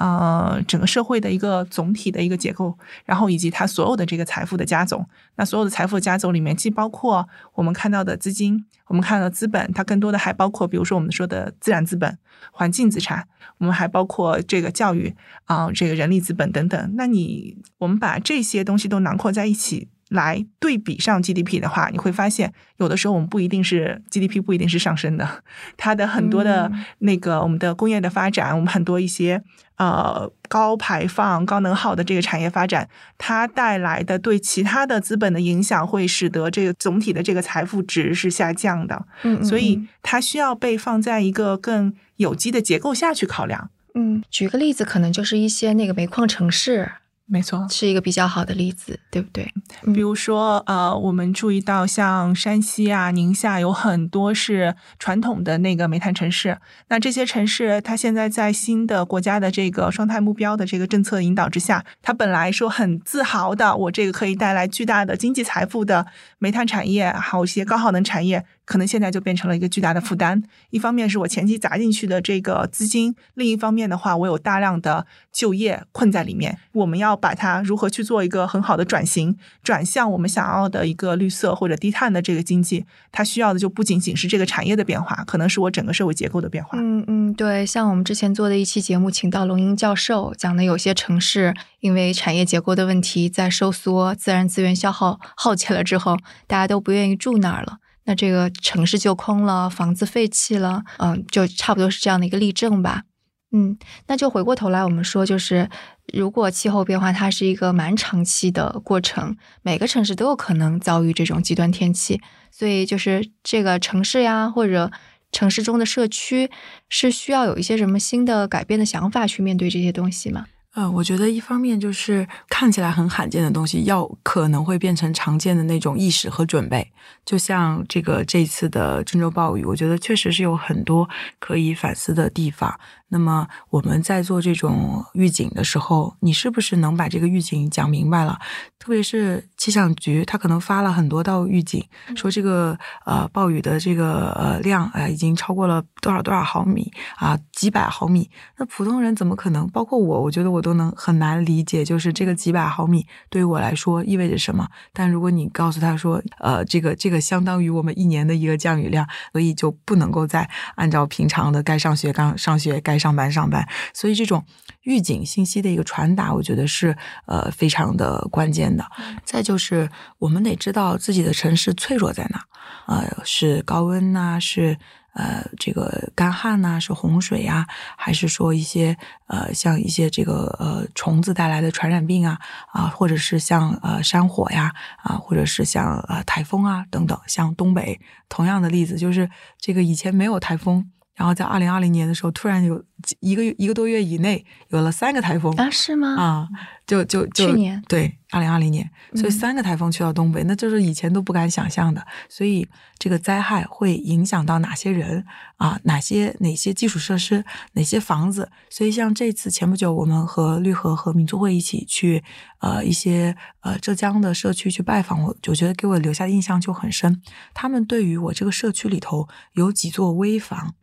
呃，整个社会的一个总体的一个结构，然后以及它所有的这个财富的加总，那所有的财富加总里面，既包括我们看到的资金，我们看到资本，它更多的还包括，比如说我们说的自然资本、环境资产，我们还包括这个教育啊，这个人力资本等等。那你我们把这些东西都囊括在一起。来对比上 GDP 的话，你会发现有的时候我们不一定是 GDP 不一定是上升的，它的很多的那个我们的工业的发展，我们很多一些呃高排放、高能耗的这个产业发展，它带来的对其他的资本的影响，会使得这个总体的这个财富值是下降的。嗯，所以它需要被放在一个更有机的结构下去考量。嗯，举个例子，可能就是一些那个煤矿城市。没错，是一个比较好的例子，对不对？比如说，呃，我们注意到像山西啊、宁夏有很多是传统的那个煤炭城市，那这些城市它现在在新的国家的这个双碳目标的这个政策引导之下，它本来说很自豪的，我这个可以带来巨大的经济财富的煤炭产业，还有一些高耗能产业。可能现在就变成了一个巨大的负担。一方面是我前期砸进去的这个资金，另一方面的话，我有大量的就业困在里面。我们要把它如何去做一个很好的转型，转向我们想要的一个绿色或者低碳的这个经济，它需要的就不仅仅是这个产业的变化，可能是我整个社会结构的变化。嗯嗯，对，像我们之前做的一期节目，请到龙英教授讲的，有些城市因为产业结构的问题在收缩，自然资源消耗耗竭了之后，大家都不愿意住那儿了。那这个城市就空了，房子废弃了，嗯，就差不多是这样的一个例证吧。嗯，那就回过头来，我们说，就是如果气候变化它是一个蛮长期的过程，每个城市都有可能遭遇这种极端天气，所以就是这个城市呀，或者城市中的社区，是需要有一些什么新的改变的想法去面对这些东西吗？呃，我觉得一方面就是看起来很罕见的东西，要可能会变成常见的那种意识和准备。就像这个这次的郑州暴雨，我觉得确实是有很多可以反思的地方。那么我们在做这种预警的时候，你是不是能把这个预警讲明白了？特别是气象局，他可能发了很多道预警，说这个呃暴雨的这个呃量啊已经超过了多少多少毫米啊几百毫米。那普通人怎么可能？包括我，我觉得我都能很难理解，就是这个几百毫米对于我来说意味着什么。但如果你告诉他说，呃，这个这个相当于我们一年的一个降雨量，所以就不能够再按照平常的该上学刚上学该。上班上班，所以这种预警信息的一个传达，我觉得是呃非常的关键的。再就是我们得知道自己的城市脆弱在哪，呃是高温呐，是呃这个干旱呐，是洪水呀，还是说一些呃像一些这个呃虫子带来的传染病啊啊，或者是像呃山火呀啊，或者是像呃台风啊等等。像东北同样的例子，就是这个以前没有台风。然后在二零二零年的时候，突然有一个一个多月以内有了三个台风啊？是吗？啊，就就就去年对二零二零年，所以三个台风去到东北，那就是以前都不敢想象的。所以这个灾害会影响到哪些人啊？哪些哪些基础设施？哪些房子？所以像这次前不久，我们和绿河和民族会一起去呃一些呃浙江的社区去拜访，我我觉得给我留下的印象就很深。他们对于我这个社区里头有几座危房。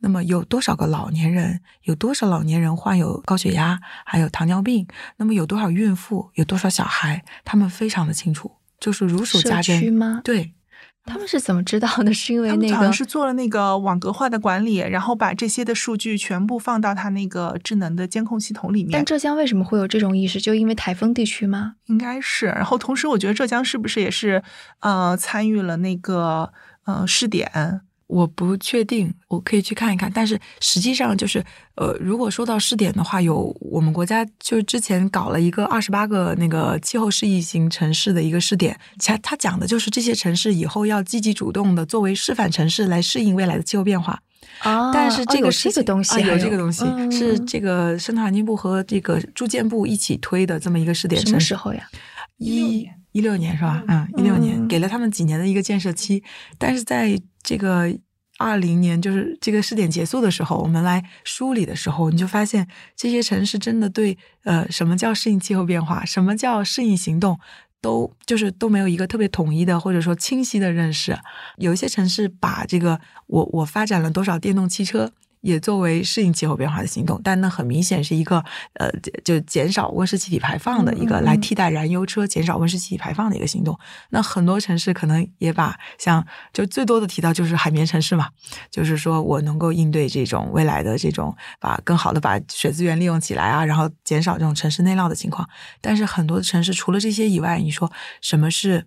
那么有多少个老年人？有多少老年人患有高血压，还有糖尿病？那么有多少孕妇？有多少小孩？他们非常的清楚，就是如数家珍吗？对，他们是怎么知道的？是因为那个是做了那个网格化的管理，然后把这些的数据全部放到他那个智能的监控系统里面。但浙江为什么会有这种意识？就因为台风地区吗？应该是。然后同时，我觉得浙江是不是也是呃参与了那个呃试点？我不确定，我可以去看一看。但是实际上就是，呃，如果说到试点的话，有我们国家就之前搞了一个二十八个那个气候适宜型城市的一个试点，它它讲的就是这些城市以后要积极主动的作为示范城市来适应未来的气候变化。啊，但是这个这个东西有这个东西是这个生态环境部和这个住建部一起推的这么一个试点。什么时候呀？一一六年是吧？嗯，一六年给了他们几年的一个建设期，但是在这个二零年，就是这个试点结束的时候，我们来梳理的时候，你就发现这些城市真的对呃什么叫适应气候变化，什么叫适应行动，都就是都没有一个特别统一的或者说清晰的认识。有一些城市把这个我我发展了多少电动汽车。也作为适应气候变化的行动，但那很明显是一个呃，就减少温室气体排放的一个来替代燃油车，减少温室气体排放的一个行动。那很多城市可能也把像就最多的提到就是海绵城市嘛，就是说我能够应对这种未来的这种把更好的把水资源利用起来啊，然后减少这种城市内涝的情况。但是很多的城市除了这些以外，你说什么是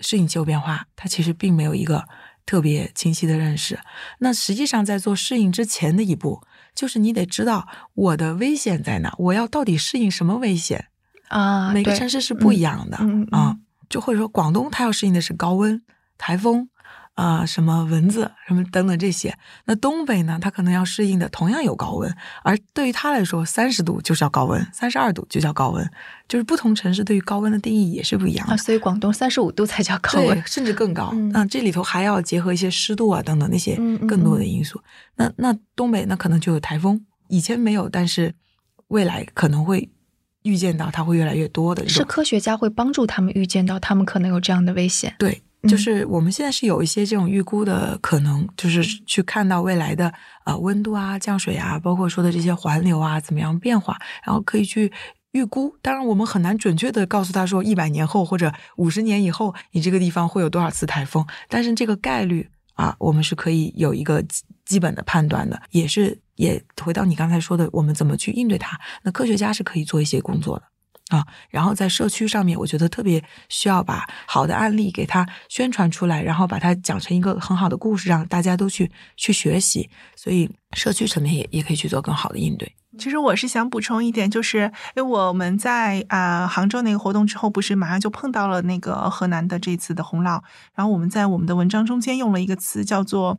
适应气候变化？它其实并没有一个。特别清晰的认识，那实际上在做适应之前的一步，就是你得知道我的危险在哪，我要到底适应什么危险啊？每个城市是不一样的啊，就或者说广东它要适应的是高温、台风啊、什么蚊子什么等等这些。那东北呢，它可能要适应的同样有高温，而对于它来说，三十度就叫高温，三十二度就叫高温，就是不同城市对于高温的定义也是不一样的。啊，所以广东三十五度才叫高温，。甚至更高。嗯嗯，这里头还要结合一些湿度啊等等那些更多的嗯因素。那那东北那可能就有台风，以前没有，但是未来可能会预见到它会越来越多的。是科学家会帮助他们预见到他们可能有这样的危险。对，嗯就是我们现在是有一些这种预估的可能，就是去看到未来的呃温度啊、降水啊，包括说的这些环流啊怎么样变化，然后可以去。预估，当然我们很难准确的告诉他说一百年后或者五十年以后，你这个地方会有多少次台风，但是这个概率啊，我们是可以有一个基基本的判断的，也是也回到你刚才说的，我们怎么去应对它，那科学家是可以做一些工作的。啊，然后在社区上面，我觉得特别需要把好的案例给它宣传出来，然后把它讲成一个很好的故事，让大家都去去学习。所以社区层面也也可以去做更好的应对。其实我是想补充一点，就是因为我们在啊、杭州那个活动之后，不是马上就碰到了那个河南的这次的洪涝，然后我们在我们的文章中间用了一个词叫做。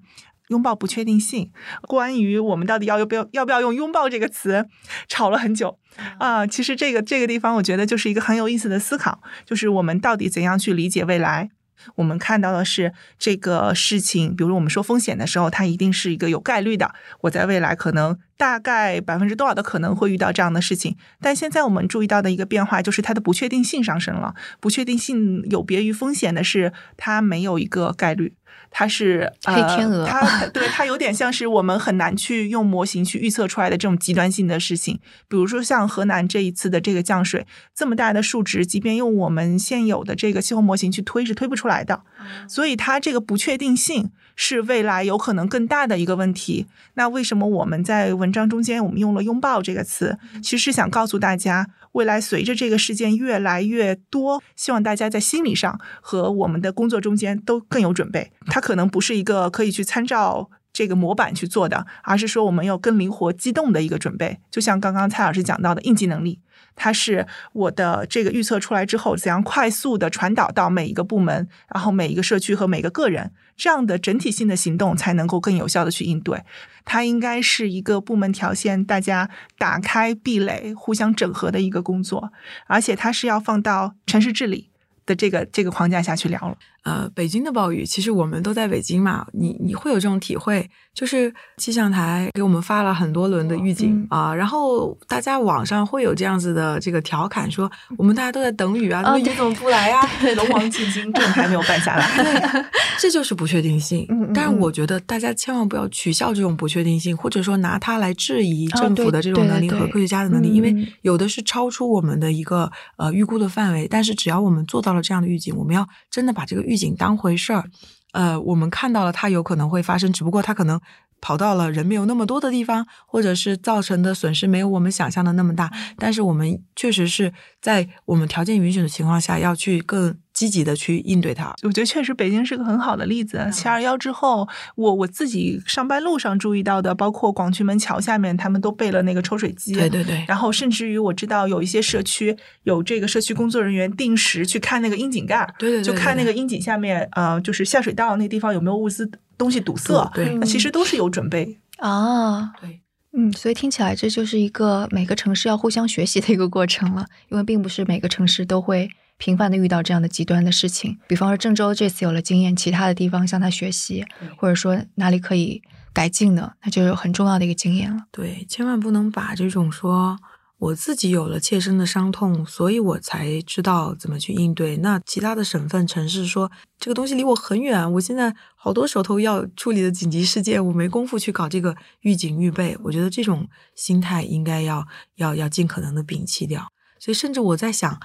拥抱不确定性，关于我们到底要不要要不要用“拥抱”这个词，吵了很久啊、其实这个这个地方，我觉得就是一个很有意思的思考，就是我们到底怎样去理解未来。我们看到的是这个事情，比如我们说风险的时候，它一定是一个有概率的。我在未来可能大概百分之多少的可能会遇到这样的事情，但现在我们注意到的一个变化就是它的不确定性上升了。不确定性有别于风险的是，它没有一个概率。它是呃黑天鹅它对它有点像是我们很难去用模型去预测出来的这种极端性的事情，比如说像河南这一次的这个降水，这么大的数值，即便用我们现有的这个气候模型去推是推不出来的。所以它这个不确定性是未来有可能更大的一个问题。那为什么我们在文章中间我们用了“拥抱”这个词？其实是想告诉大家，未来随着这个事件越来越多，希望大家在心理上和我们的工作中间都更有准备。它可能不是一个可以去参照。这个模板去做的，而是说我们有更灵活机动的一个准备。就像刚刚蔡老师讲到的应急能力，它是我的这个预测出来之后，怎样快速的传导到每一个部门，然后每一个社区和每个个人，这样的整体性的行动才能够更有效的去应对。它应该是一个部门条线，大家打开壁垒、互相整合的一个工作，而且它是要放到城市治理的这个这个框架下去聊了。呃，北京的暴雨，其实我们都在北京嘛，你你会有这种体会，就是气象台给我们发了很多轮的预警嗯啊、然后大家网上会有这样子的这个调侃说，我们大家都在等雨啊，那么雨怎么不来呀、龙王进京，正还没有办下来。这就是不确定性。嗯嗯但是嗯我觉得大家千万不要取笑这种不确定性，或者说拿它来质疑政府的这种能力和科学家的能力，嗯因为嗯有的是超出我们的一个呃预估的范围。但是只要我们做到了这样的预警，我们要真的把这个预警当回事儿。呃，我们看到了它有可能会发生，只不过它可能跑到了人没有那么多的地方，或者是造成的损失没有我们想象的那么大。但是我们确实是在我们条件允许的情况下，要去更积极的去应对它。我觉得确实北京是个很好的例子。七二幺之后，我我自己上班路上注意到的，包括广渠门桥下面，他们都备了那个抽水机。对对对，然后甚至于我知道有一些社区有这个社区工作人员定时去看那个窨井盖儿，对对对就看那个窨井下面，呃，就是下水道那地方有没有物资东西堵塞。对那其实都是有准备。啊，对。嗯，所以听起来这就是一个每个城市要互相学习的一个过程了，因为并不是每个城市都会频繁的遇到这样的极端的事情。比方说郑州这次有了经验，其他的地方向他学习，或者说哪里可以改进的，那就是很重要的一个经验了。对，千万不能把这种说我自己有了切身的伤痛，所以我才知道怎么去应对。那其他的省份、城市说这个东西离我很远，我现在好多手头要处理的紧急事件，我没工夫去搞这个预警预备。我觉得这种心态应该要要要尽可能的摒弃掉。所以，甚至我在想，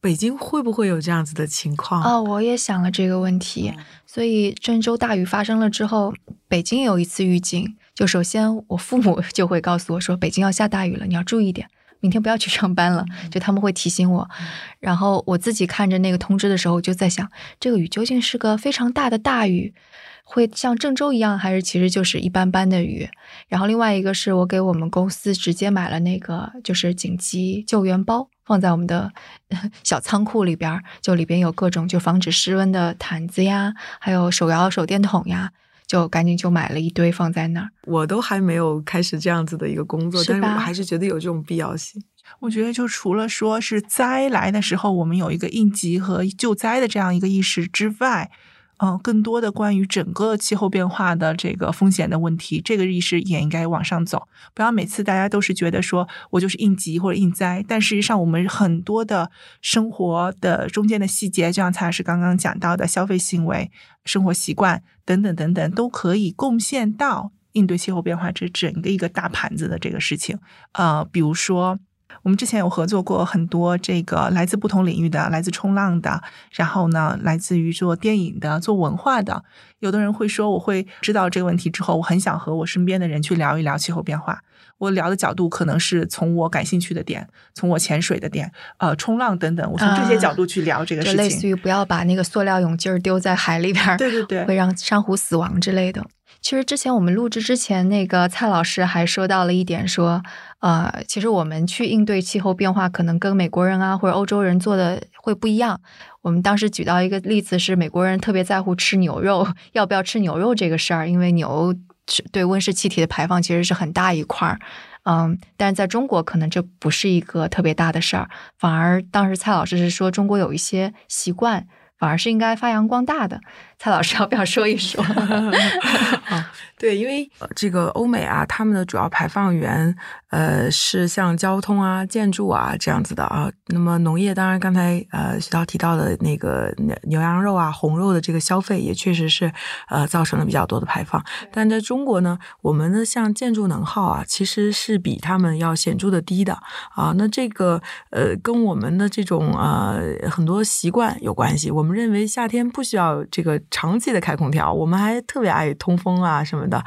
北京会不会有这样子的情况？哦，我也想了这个问题。所以郑州大雨发生了之后，北京有一次预警，就首先我父母就会告诉我说，北京要下大雨了，你要注意点。明天不要去上班了，就他们会提醒我。然后我自己看着那个通知的时候，就在想，这个雨究竟是个非常大的大雨，会像郑州一样，还是其实就是一般般的雨？然后另外一个是我给我们公司直接买了那个就是紧急救援包，放在我们的 小仓库里边，就里边有各种就防止失温的毯子呀，还有手摇手电筒呀。就赶紧就买了一堆放在那儿，我都还没有开始这样子的一个工作，但是我还是觉得有这种必要性。我觉得就除了说是灾来的时候，我们有一个应急和救灾的这样一个意识之外。嗯，更多的关于整个气候变化的这个风险的问题，这个意识也应该往上走。不要每次大家都是觉得说我就是应急或者应灾，但事实上我们很多的生活的中间的细节，就像蔡老师刚刚讲到的消费行为、生活习惯等等等等，都可以贡献到应对气候变化这整个一个大盘子的这个事情。呃，比如说。我们之前有合作过很多这个来自不同领域的，来自冲浪的，然后呢，来自于做电影的、做文化的。有的人会说，我会知道这个问题之后，我很想和我身边的人去聊一聊气候变化。我聊的角度可能是从我感兴趣的点，从我潜水的点，呃，冲浪等等，我从这些角度去聊这个事情。类似于不要把那个塑料泳镜丢在海里边，对对对，会让珊瑚死亡之类的。其实之前我们录制之前，那个蔡老师还说到了一点，说，呃，其实我们去应对气候变化，可能跟美国人啊或者欧洲人做的会不一样。我们当时举到一个例子是，美国人特别在乎吃牛肉，要不要吃牛肉这个事儿，因为牛对温室气体的排放其实是很大一块儿。嗯，但是在中国可能这不是一个特别大的事儿，反而当时蔡老师是说，中国有一些习惯。反而是应该发扬光大的，蔡老师要不要说一说？对，因为这个欧美啊，他们的主要排放源，呃，是像交通啊、建筑啊这样子的啊。那么农业，当然刚才呃徐涛提到的那个牛羊肉啊、红肉的这个消费，也确实是呃造成了比较多的排放。但在中国呢，我们的像建筑能耗啊，其实是比他们要显著的低的啊。那这个呃，跟我们的这种呃很多习惯有关系。我们认为夏天不需要这个长期的开空调，我们还特别爱通风啊什么。的，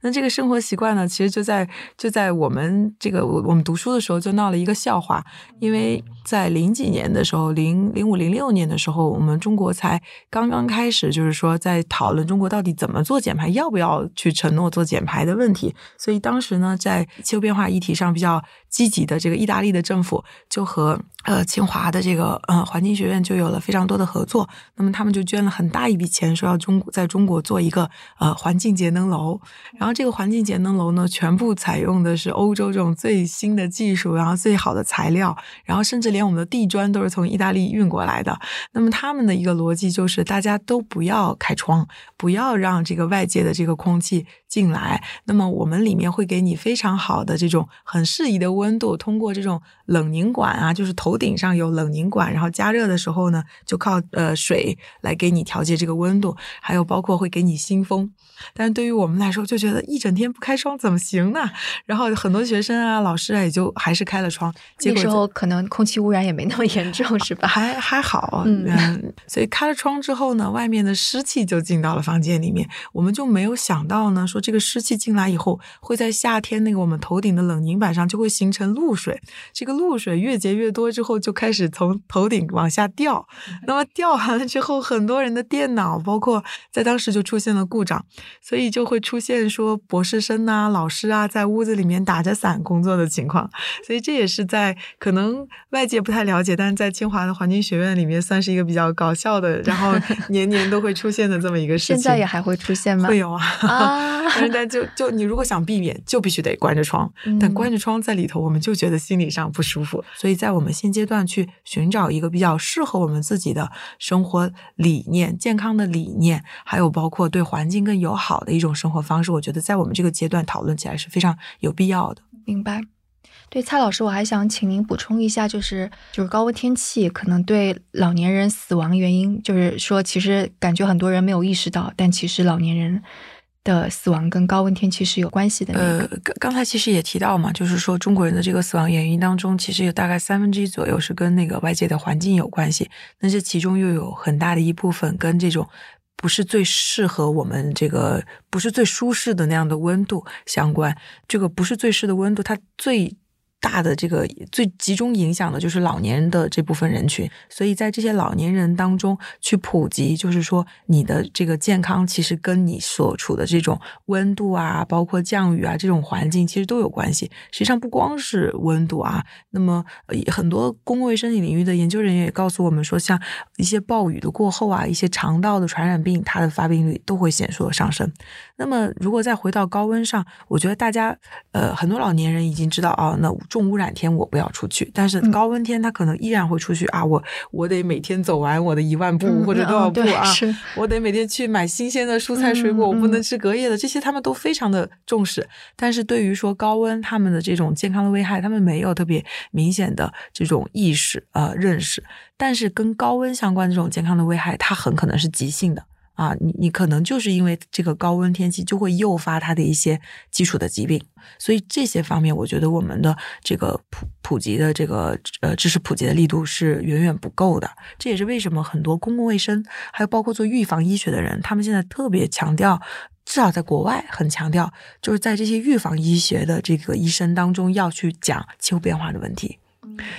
那这个生活习惯呢，其实就在就在我们这个我们读书的时候就闹了一个笑话，因为在零几年的时候，零零五零六年的时候，我们中国才刚刚开始，就是说在讨论中国到底怎么做减排，要不要去承诺做减排的问题。所以当时呢，在气候变化议题上比较积极的这个意大利的政府，就和呃清华的这个呃环境学院就有了非常多的合作。那么他们就捐了很大一笔钱，说要中在中国做一个呃环境节能楼。然后这个环境节能楼呢，全部采用的是欧洲这种最新的技术，然后最好的材料，然后甚至连连我们的地砖都是从意大利运过来的。那么他们的一个逻辑就是，大家都不要开窗，不要让这个外界的这个空气进来。那么我们里面会给你非常好的这种很适宜的温度，通过这种冷凝管啊，就是头顶上有冷凝管，然后加热的时候呢，就靠呃水来给你调节这个温度，还有包括会给你新风。但是对于我们来说，就觉得一整天不开窗怎么行呢？然后很多学生啊、老师啊，也就还是开了窗。那时候可能空气污染也没那么严重，是吧？还还好，嗯。所以开了窗之后呢，外面的湿气就进到了房间里面。我们就没有想到呢，说这个湿气进来以后，会在夏天那个我们头顶的冷凝板上就会形成露水。这个露水越结越多之后，就开始从头顶往下掉。那么掉完了之后，很多人的电脑，包括在当时就出现了故障。所以就会出现说博士生呐、老师啊，在屋子里面打着伞工作的情况。所以这也是在可能外界不太了解，但是在清华的环境学院里面算是一个比较搞笑的，然后年年都会出现的这么一个事情。现在也还会出现吗？会有啊。啊！但是，但就就你如果想避免，就必须得关着窗。但关着窗在里头，我们就觉得心理上不舒服。所以在我们现阶段去寻找一个比较适合我们自己的生活理念、健康的理念，还有包括对环境更友。好的一种生活方式，我觉得在我们这个阶段讨论起来是非常有必要的。明白。对蔡老师，我还想请您补充一下，就是就是高温天气可能对老年人死亡原因，就是说其实感觉很多人没有意识到，但其实老年人的死亡跟高温天气是有关系的。呃，刚刚才其实也提到嘛，就是说中国人的这个死亡原因当中，其实有大概三分之一左右是跟那个外界的环境有关系，那这其中又有很大的一部分跟这种。不是最适合我们这个，不是最舒适的那样的温度相关。这个不是最适的温度，它最大的这个最集中影响的就是老年人的这部分人群，所以在这些老年人当中去普及，就是说你的这个健康其实跟你所处的这种温度啊，包括降雨啊这种环境其实都有关系。实际上不光是温度啊，那么很多公共卫生领域的研究人员也告诉我们说，像一些暴雨的过后啊，一些肠道的传染病它的发病率都会显著的上升。那么如果再回到高温上，我觉得大家呃很多老年人已经知道啊，那。重污染天我不要出去，但是高温天他可能依然会出去啊！我我得每天走完我的一万步或者多少步啊！我得每天去买新鲜的蔬菜水果，我不能吃隔夜的，这些他们都非常的重视。但是对于说高温他们的这种健康的危害，他们没有特别明显的这种意识呃认识。但是跟高温相关的这种健康的危害，它很可能是急性的。啊，你你可能就是因为这个高温天气就会诱发它的一些基础的疾病，所以这些方面，我觉得我们的这个普普及的这个呃知识普及的力度是远远不够的。这也是为什么很多公共卫生还有包括做预防医学的人，他们现在特别强调，至少在国外很强调，就是在这些预防医学的这个医生当中要去讲气候变化的问题。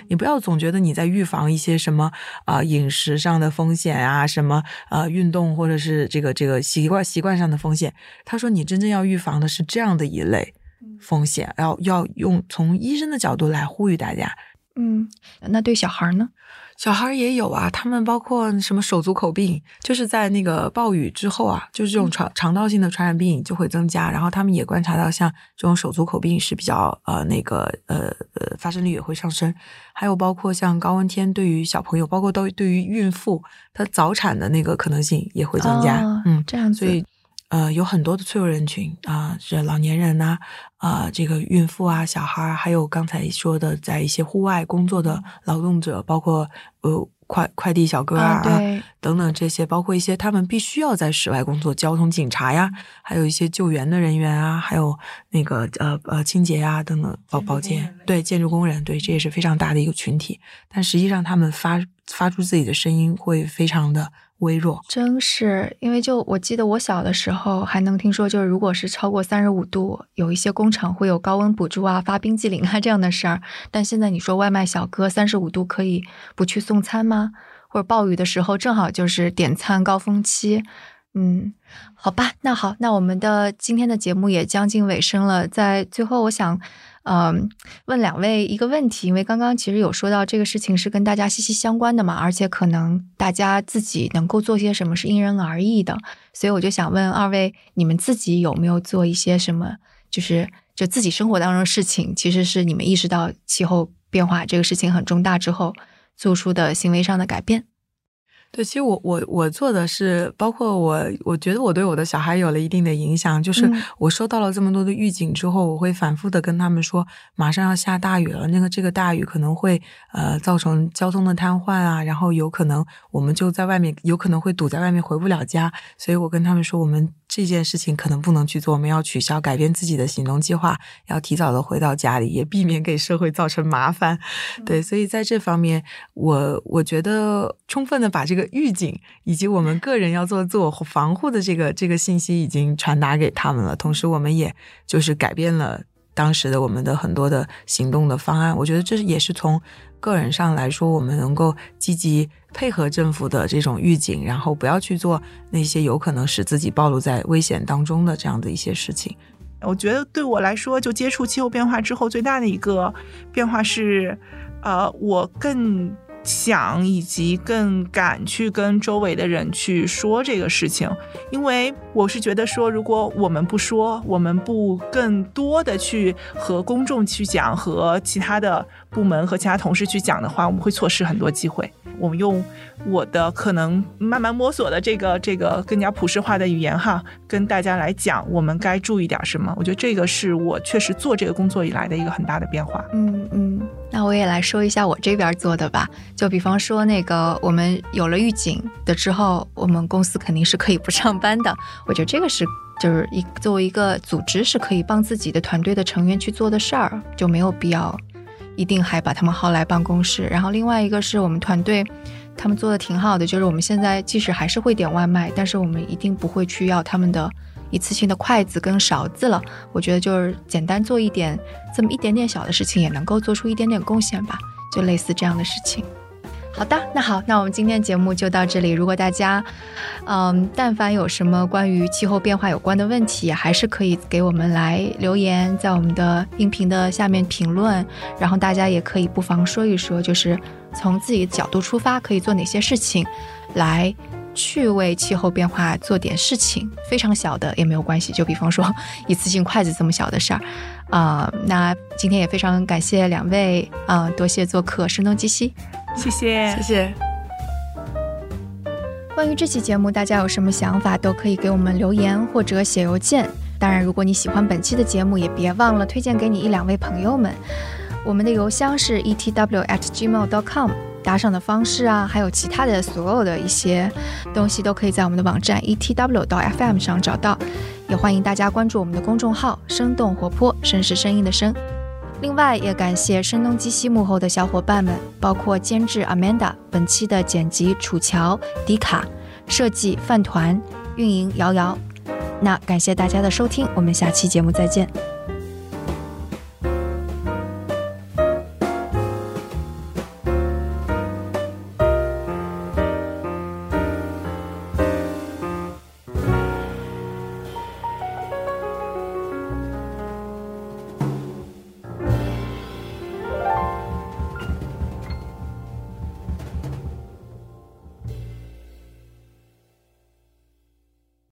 你不要总觉得你在预防一些什么啊饮食上的风险啊，什么呃运动或者是这个这个习惯习惯上的风险。他说你真正要预防的是这样的一类风险，要要用从医生的角度来呼吁大家。嗯，那对小孩呢？小孩也有啊，他们包括什么手足口病，就是在那个暴雨之后啊，就是这种肠肠道性的传染病就会增加，然后他们也观察到像这种手足口病是比较呃那个呃呃发生率也会上升，还有包括像高温天对于小朋友，包括都对于孕妇，她早产的那个可能性也会增加，嗯，这样子，所以。呃，有很多的脆弱人群啊，是老年人呐，啊，这个孕妇啊，小孩儿，还有刚才说的，在一些户外工作的劳动者，包括呃快快递小哥啊，等等这些，包括一些他们必须要在室外工作，交通警察呀，还有一些救援的人员啊，还有那个呃呃清洁啊等等保保洁，对建筑工人，对这也是非常大的一个群体，但实际上他们发发出自己的声音会非常的。微弱，真是因为就我记得我小的时候还能听说，就是如果是超过三十五度，有一些工厂会有高温补助啊、发冰激凌啊这样的事儿。但现在你说外卖小哥三十五度可以不去送餐吗？或者暴雨的时候正好就是点餐高峰期，嗯，好吧，那好，那我们的今天的节目也将近尾声了，在最后我想。嗯，问两位一个问题，因为刚刚其实有说到这个事情是跟大家息息相关的嘛，而且可能大家自己能够做些什么是因人而异的，所以我就想问二位，你们自己有没有做一些什么，就是就自己生活当中的事情，其实是你们意识到气候变化这个事情很重大之后做出的行为上的改变。对，其实我我我做的是，包括我，我觉得我对我的小孩有了一定的影响。就是我收到了这么多的预警之后，我会反复的跟他们说，马上要下大雨了，那个这个大雨可能会呃造成交通的瘫痪啊，然后有可能我们就在外面，有可能会堵在外面回不了家。所以我跟他们说，我们这件事情可能不能去做，我们要取消，改变自己的行动计划，要提早的回到家里，也避免给社会造成麻烦。对，所以在这方面，我我觉得充分的把这个。预警以及我们个人要做自我防护的这个这个信息已经传达给他们了，同时我们也就是改变了当时的我们的很多的行动的方案。我觉得这也是从个人上来说，我们能够积极配合政府的这种预警，然后不要去做那些有可能使自己暴露在危险当中的这样的一些事情。我觉得对我来说，就接触气候变化之后，最大的一个变化是，呃，我更。想以及更敢去跟周围的人去说这个事情，因为我是觉得说，如果我们不说，我们不更多的去和公众去讲，和其他的部门和其他同事去讲的话，我们会错失很多机会。我们用我的可能慢慢摸索的这个这个更加普世化的语言哈，跟大家来讲，我们该注意点什么？我觉得这个是我确实做这个工作以来的一个很大的变化。嗯嗯，那我也来说一下我这边做的吧。就比方说那个，我们有了预警的之后，我们公司肯定是可以不上班的。我觉得这个是就是一作为一个组织是可以帮自己的团队的成员去做的事儿，就没有必要。一定还把他们薅来办公室，然后另外一个是我们团队，他们做的挺好的，就是我们现在即使还是会点外卖，但是我们一定不会去要他们的一次性的筷子跟勺子了。我觉得就是简单做一点这么一点点小的事情，也能够做出一点点贡献吧，就类似这样的事情。好的，那好，那我们今天节目就到这里。如果大家，嗯，但凡有什么关于气候变化有关的问题，还是可以给我们来留言，在我们的音频的下面评论。然后大家也可以不妨说一说，就是从自己的角度出发，可以做哪些事情，来去为气候变化做点事情。非常小的也没有关系，就比方说 一次性筷子这么小的事儿。啊，那今天也非常感谢两位啊，多谢做客声东击西。谢谢，谢谢。关于这期节目，大家有什么想法，都可以给我们留言或者写邮件。当然，如果你喜欢本期的节目，也别忘了推荐给你一两位朋友们。我们的邮箱是 etw@gmail.com，打赏的方式啊，还有其他的所有的一些东西，都可以在我们的网站 etw 到 fm 上找到。也欢迎大家关注我们的公众号“生动活泼”，声是声音的声。另外，也感谢声东击西幕后的小伙伴们，包括监制 Amanda，本期的剪辑楚乔、迪卡，设计饭团，运营瑶瑶。那感谢大家的收听，我们下期节目再见。